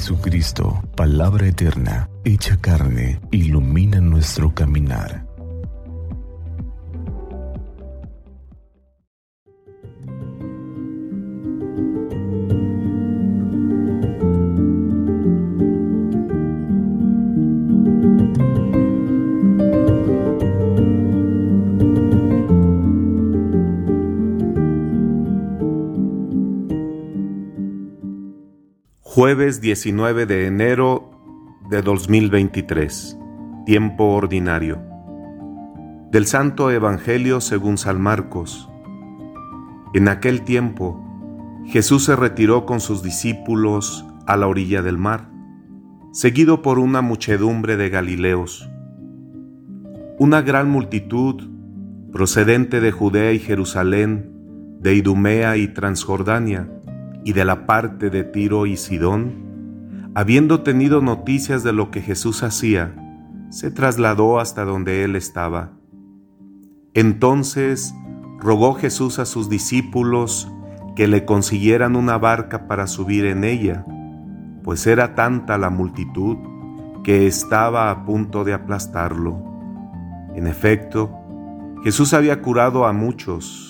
Jesucristo, palabra eterna, hecha carne, ilumina nuestro caminar. Jueves 19 de enero de 2023. Tiempo ordinario. Del Santo Evangelio según San Marcos. En aquel tiempo, Jesús se retiró con sus discípulos a la orilla del mar, seguido por una muchedumbre de Galileos. Una gran multitud, procedente de Judea y Jerusalén, de Idumea y Transjordania, y de la parte de Tiro y Sidón, habiendo tenido noticias de lo que Jesús hacía, se trasladó hasta donde él estaba. Entonces rogó Jesús a sus discípulos que le consiguieran una barca para subir en ella, pues era tanta la multitud que estaba a punto de aplastarlo. En efecto, Jesús había curado a muchos,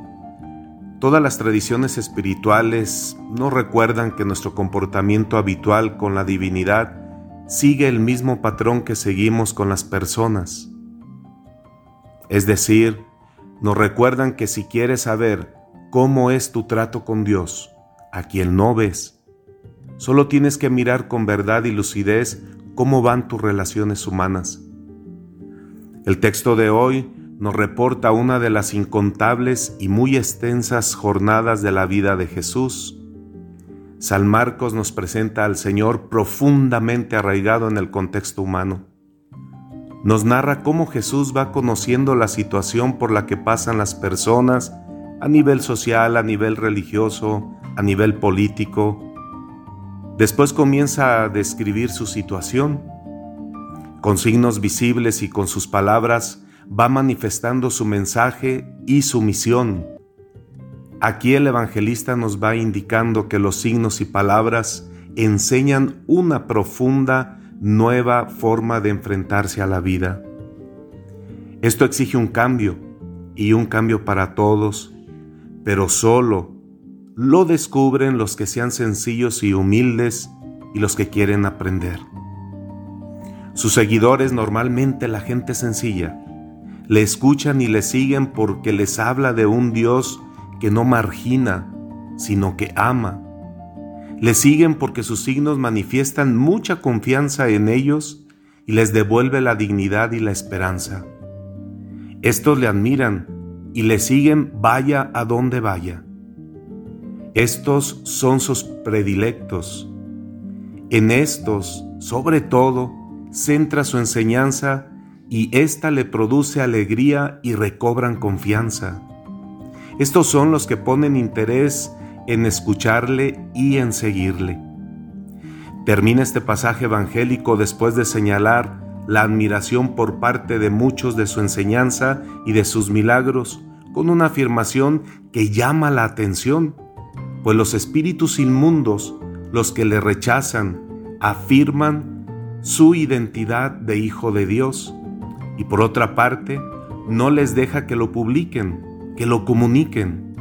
Todas las tradiciones espirituales nos recuerdan que nuestro comportamiento habitual con la divinidad sigue el mismo patrón que seguimos con las personas. Es decir, nos recuerdan que si quieres saber cómo es tu trato con Dios, a quien no ves, solo tienes que mirar con verdad y lucidez cómo van tus relaciones humanas. El texto de hoy nos reporta una de las incontables y muy extensas jornadas de la vida de Jesús. San Marcos nos presenta al Señor profundamente arraigado en el contexto humano. Nos narra cómo Jesús va conociendo la situación por la que pasan las personas a nivel social, a nivel religioso, a nivel político. Después comienza a describir su situación. Con signos visibles y con sus palabras, va manifestando su mensaje y su misión. Aquí el evangelista nos va indicando que los signos y palabras enseñan una profunda nueva forma de enfrentarse a la vida. Esto exige un cambio y un cambio para todos, pero solo lo descubren los que sean sencillos y humildes y los que quieren aprender. Sus seguidores normalmente la gente sencilla, le escuchan y le siguen porque les habla de un Dios que no margina, sino que ama. Le siguen porque sus signos manifiestan mucha confianza en ellos y les devuelve la dignidad y la esperanza. Estos le admiran y le siguen vaya a donde vaya. Estos son sus predilectos. En estos, sobre todo, centra su enseñanza y ésta le produce alegría y recobran confianza. Estos son los que ponen interés en escucharle y en seguirle. Termina este pasaje evangélico después de señalar la admiración por parte de muchos de su enseñanza y de sus milagros con una afirmación que llama la atención, pues los espíritus inmundos, los que le rechazan, afirman su identidad de hijo de Dios y por otra parte, no les deja que lo publiquen, que lo comuniquen.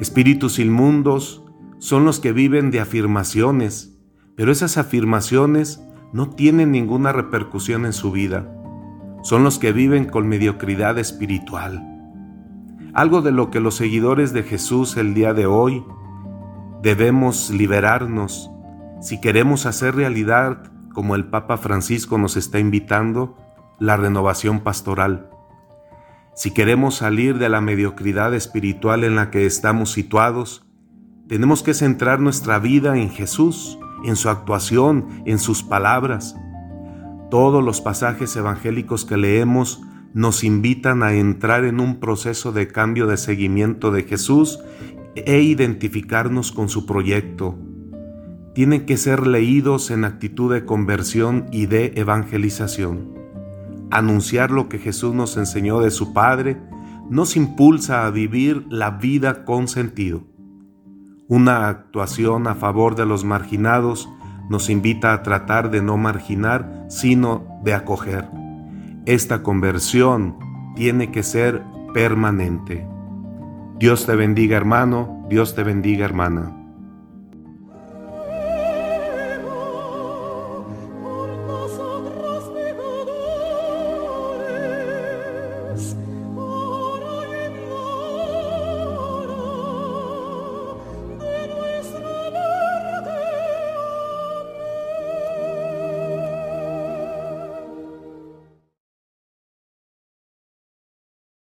Espíritus inmundos son los que viven de afirmaciones, pero esas afirmaciones no tienen ninguna repercusión en su vida. Son los que viven con mediocridad espiritual. Algo de lo que los seguidores de Jesús el día de hoy debemos liberarnos si queremos hacer realidad, como el Papa Francisco nos está invitando, la renovación pastoral. Si queremos salir de la mediocridad espiritual en la que estamos situados, tenemos que centrar nuestra vida en Jesús, en su actuación, en sus palabras. Todos los pasajes evangélicos que leemos nos invitan a entrar en un proceso de cambio de seguimiento de Jesús e identificarnos con su proyecto. Tienen que ser leídos en actitud de conversión y de evangelización. Anunciar lo que Jesús nos enseñó de su Padre nos impulsa a vivir la vida con sentido. Una actuación a favor de los marginados nos invita a tratar de no marginar, sino de acoger. Esta conversión tiene que ser permanente. Dios te bendiga hermano, Dios te bendiga hermana.